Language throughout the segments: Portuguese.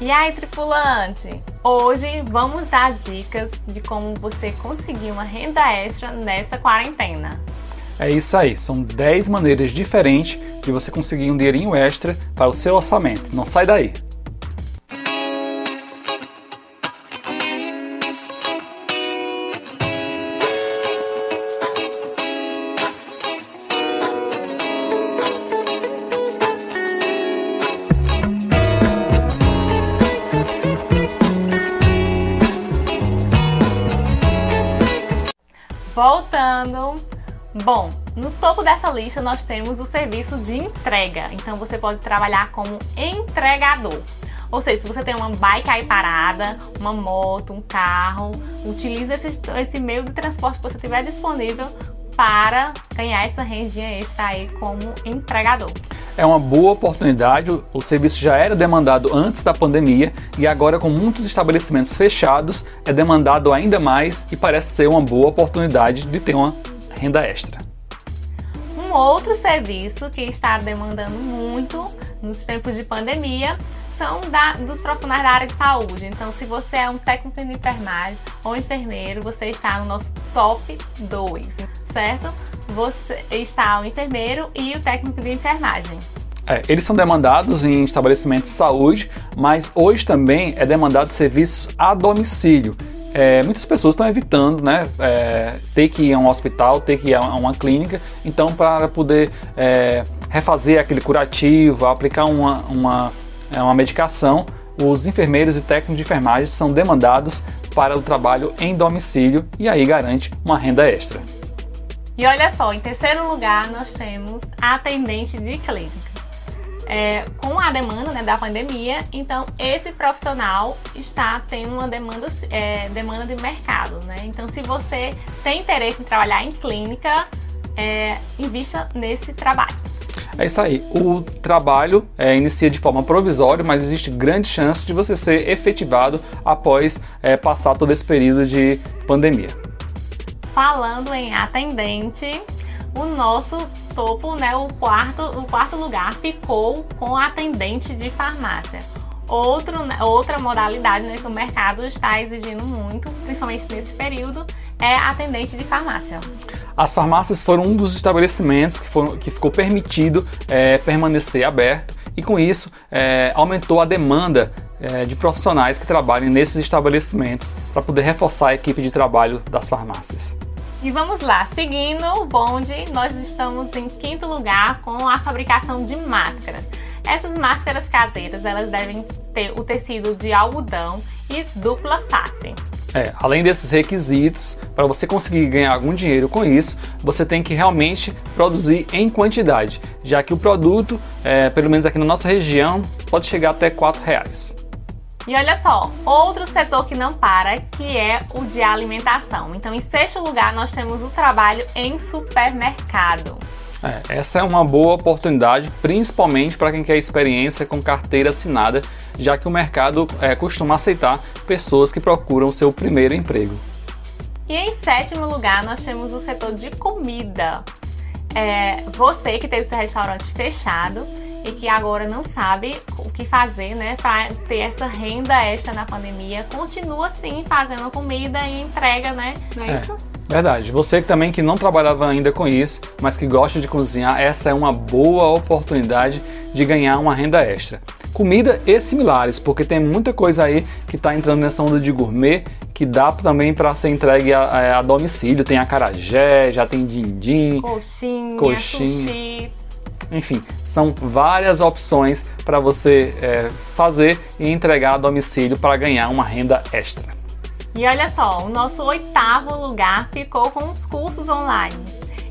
E aí, tripulante? Hoje vamos dar dicas de como você conseguir uma renda extra nessa quarentena. É isso aí, são 10 maneiras diferentes de você conseguir um dinheirinho extra para o seu orçamento. Não sai daí! Voltando. Bom, no topo dessa lista nós temos o serviço de entrega. Então você pode trabalhar como entregador. Ou seja, se você tem uma bike aí parada, uma moto, um carro, utilize esse, esse meio de transporte que você tiver disponível para ganhar essa rendinha extra aí como entregador é uma boa oportunidade. O serviço já era demandado antes da pandemia e agora, com muitos estabelecimentos fechados, é demandado ainda mais e parece ser uma boa oportunidade de ter uma renda extra. Um outro serviço que está demandando muito nos tempos de pandemia são da, dos profissionais da área de saúde. Então, se você é um técnico de enfermagem ou enfermeiro, você está no nosso top 2, certo? Você está o enfermeiro e o técnico de enfermagem. É, eles são demandados em estabelecimentos de saúde, mas hoje também é demandado serviços a domicílio. É, muitas pessoas estão evitando né, é, ter que ir a um hospital, ter que ir a uma clínica, então para poder é, refazer aquele curativo, aplicar uma, uma, é, uma medicação, os enfermeiros e técnicos de enfermagem são demandados para o trabalho em domicílio e aí garante uma renda extra. E olha só, em terceiro lugar nós temos a atendente de clínica é, com a demanda né, da pandemia, então esse profissional está tendo uma demanda, é, demanda de mercado. Né? Então, se você tem interesse em trabalhar em clínica, é, invista nesse trabalho. É isso aí. O trabalho é, inicia de forma provisória, mas existe grande chance de você ser efetivado após é, passar todo esse período de pandemia. Falando em atendente, o nosso topo, né, o quarto, o quarto lugar ficou com atendente de farmácia. Outro, né, outra modalidade né, que o mercado está exigindo muito, principalmente nesse período, é atendente de farmácia. As farmácias foram um dos estabelecimentos que, foram, que ficou permitido é, permanecer aberto e com isso é, aumentou a demanda é, de profissionais que trabalhem nesses estabelecimentos para poder reforçar a equipe de trabalho das farmácias. E vamos lá, seguindo o bonde, nós estamos em quinto lugar com a fabricação de máscaras. Essas máscaras caseiras, elas devem ter o tecido de algodão e dupla face. É, além desses requisitos, para você conseguir ganhar algum dinheiro com isso, você tem que realmente produzir em quantidade, já que o produto, é, pelo menos aqui na nossa região, pode chegar até R$ reais. E olha só, outro setor que não para, que é o de alimentação. Então, em sexto lugar, nós temos o trabalho em supermercado. É, essa é uma boa oportunidade, principalmente para quem quer experiência com carteira assinada, já que o mercado é, costuma aceitar pessoas que procuram o seu primeiro emprego. E em sétimo lugar, nós temos o setor de comida. É, você que tem o seu restaurante fechado e que agora não sabe o que fazer, né, para ter essa renda extra na pandemia, continua sim fazendo comida e entrega, né? Não é, é. isso? Verdade. Você também que não trabalhava ainda com isso, mas que gosta de cozinhar, essa é uma boa oportunidade de ganhar uma renda extra. Comida e similares, porque tem muita coisa aí que está entrando nessa onda de gourmet que dá também para ser entregue a, a, domicílio. Tem acarajé, já tem din-din, coxinha, coxinha. Sushi, enfim, são várias opções para você é, fazer e entregar a domicílio para ganhar uma renda extra. E olha só, o nosso oitavo lugar ficou com os cursos online.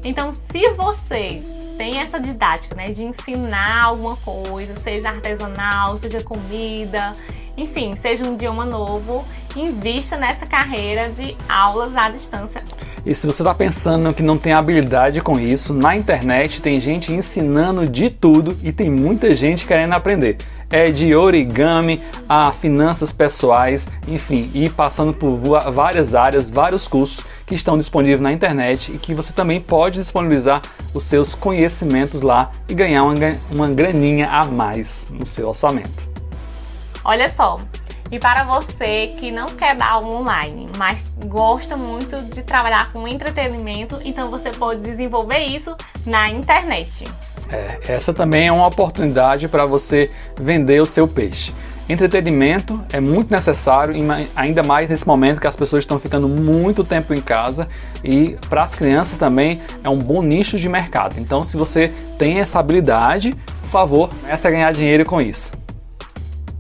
Então, se você tem essa didática, né, de ensinar alguma coisa, seja artesanal, seja comida, enfim, seja um idioma novo, invista nessa carreira de aulas à distância. E se você está pensando que não tem habilidade com isso, na internet tem gente ensinando de tudo e tem muita gente querendo aprender. É de origami a finanças pessoais, enfim, e passando por várias áreas, vários cursos que estão disponíveis na internet e que você também pode disponibilizar os seus conhecimentos lá e ganhar uma, uma graninha a mais no seu orçamento. Olha só, e para você que não quer dar aula online, mas gosta muito de trabalhar com entretenimento, então você pode desenvolver isso na internet. É, essa também é uma oportunidade para você vender o seu peixe. Entretenimento é muito necessário, ainda mais nesse momento que as pessoas estão ficando muito tempo em casa e para as crianças também é um bom nicho de mercado. Então, se você tem essa habilidade, por favor, comece a ganhar dinheiro com isso.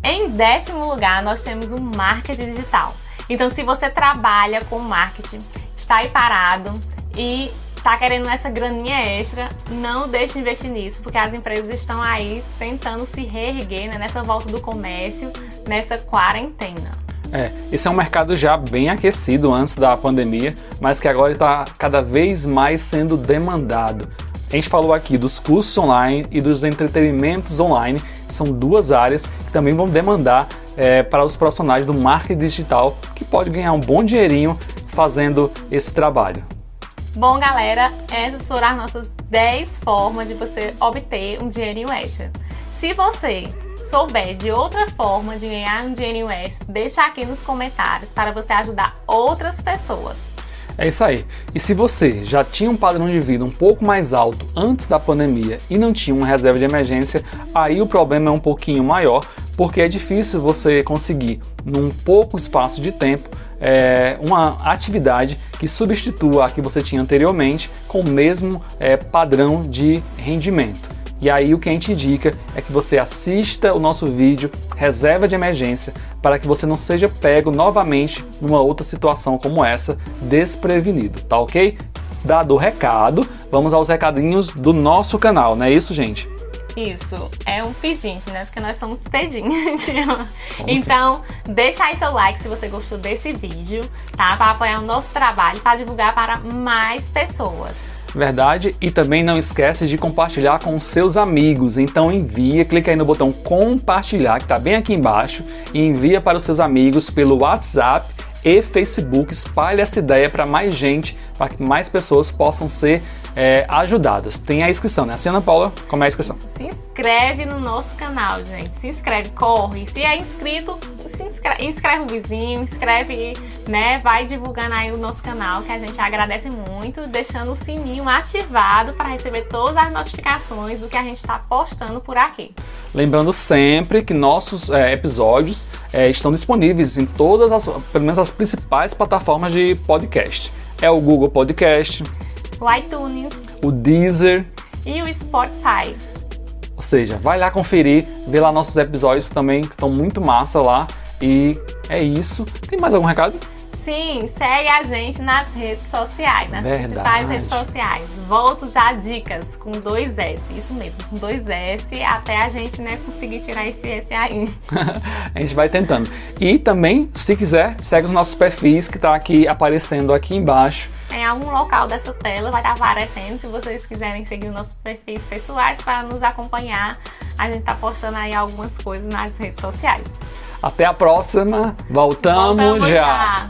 Em décimo lugar, nós temos o marketing digital. Então, se você trabalha com marketing, está aí parado e está querendo essa graninha extra, não deixe de investir nisso, porque as empresas estão aí tentando se reerguer né, nessa volta do comércio, nessa quarentena. É, esse é um mercado já bem aquecido antes da pandemia, mas que agora está cada vez mais sendo demandado. A gente falou aqui dos cursos online e dos entretenimentos online, são duas áreas que também vão demandar é, para os profissionais do marketing digital, que pode ganhar um bom dinheirinho fazendo esse trabalho. Bom, galera, essas foram as nossas 10 formas de você obter um dinheirinho extra. Se você souber de outra forma de ganhar um dinheirinho extra, deixa aqui nos comentários para você ajudar outras pessoas. É isso aí. E se você já tinha um padrão de vida um pouco mais alto antes da pandemia e não tinha uma reserva de emergência, aí o problema é um pouquinho maior, porque é difícil você conseguir, num pouco espaço de tempo, é, uma atividade que substitua a que você tinha anteriormente com o mesmo é, padrão de rendimento. E aí o que a gente indica é que você assista o nosso vídeo reserva de emergência para que você não seja pego novamente numa outra situação como essa desprevenido, tá ok? Dado o recado, vamos aos recadinhos do nosso canal, não é isso, gente? Isso, é um pedinte, né? Porque nós somos pedinhos. então, deixa aí seu like se você gostou desse vídeo, tá? Para apoiar o nosso trabalho, para divulgar para mais pessoas. Verdade, e também não esquece de compartilhar com seus amigos. Então envia, clica aí no botão compartilhar que está bem aqui embaixo e envia para os seus amigos pelo WhatsApp e Facebook. Espalhe essa ideia para mais gente, para que mais pessoas possam ser é, ajudadas. Tem a inscrição, né? Assim, Ana Paula, como é a inscrição? Se inscreve no nosso canal, gente. Se inscreve, corre. Se é inscrito, se inscreve, inscreve o vizinho, inscreve, né? Vai divulgando aí o nosso canal, que a gente agradece muito, deixando o sininho ativado para receber todas as notificações do que a gente está postando por aqui. Lembrando sempre que nossos é, episódios é, estão disponíveis em todas as, pelo menos as principais plataformas de podcast. É o Google Podcast, o iTunes, o Deezer e o Spotify. Ou seja, vai lá conferir, ver lá nossos episódios também, que estão muito massa lá. E é isso. Tem mais algum recado? Sim, segue a gente nas redes sociais, nas Verdade. principais redes sociais. Volto já dicas com dois S, isso mesmo, com dois S, até a gente né, conseguir tirar esse S aí. a gente vai tentando. E também, se quiser, segue os nossos perfis que tá aqui aparecendo aqui embaixo em algum local dessa tela vai estar aparecendo. Se vocês quiserem seguir os nossos perfis pessoais para nos acompanhar, a gente está postando aí algumas coisas nas redes sociais. Até a próxima. Voltamos, Voltamos já. já.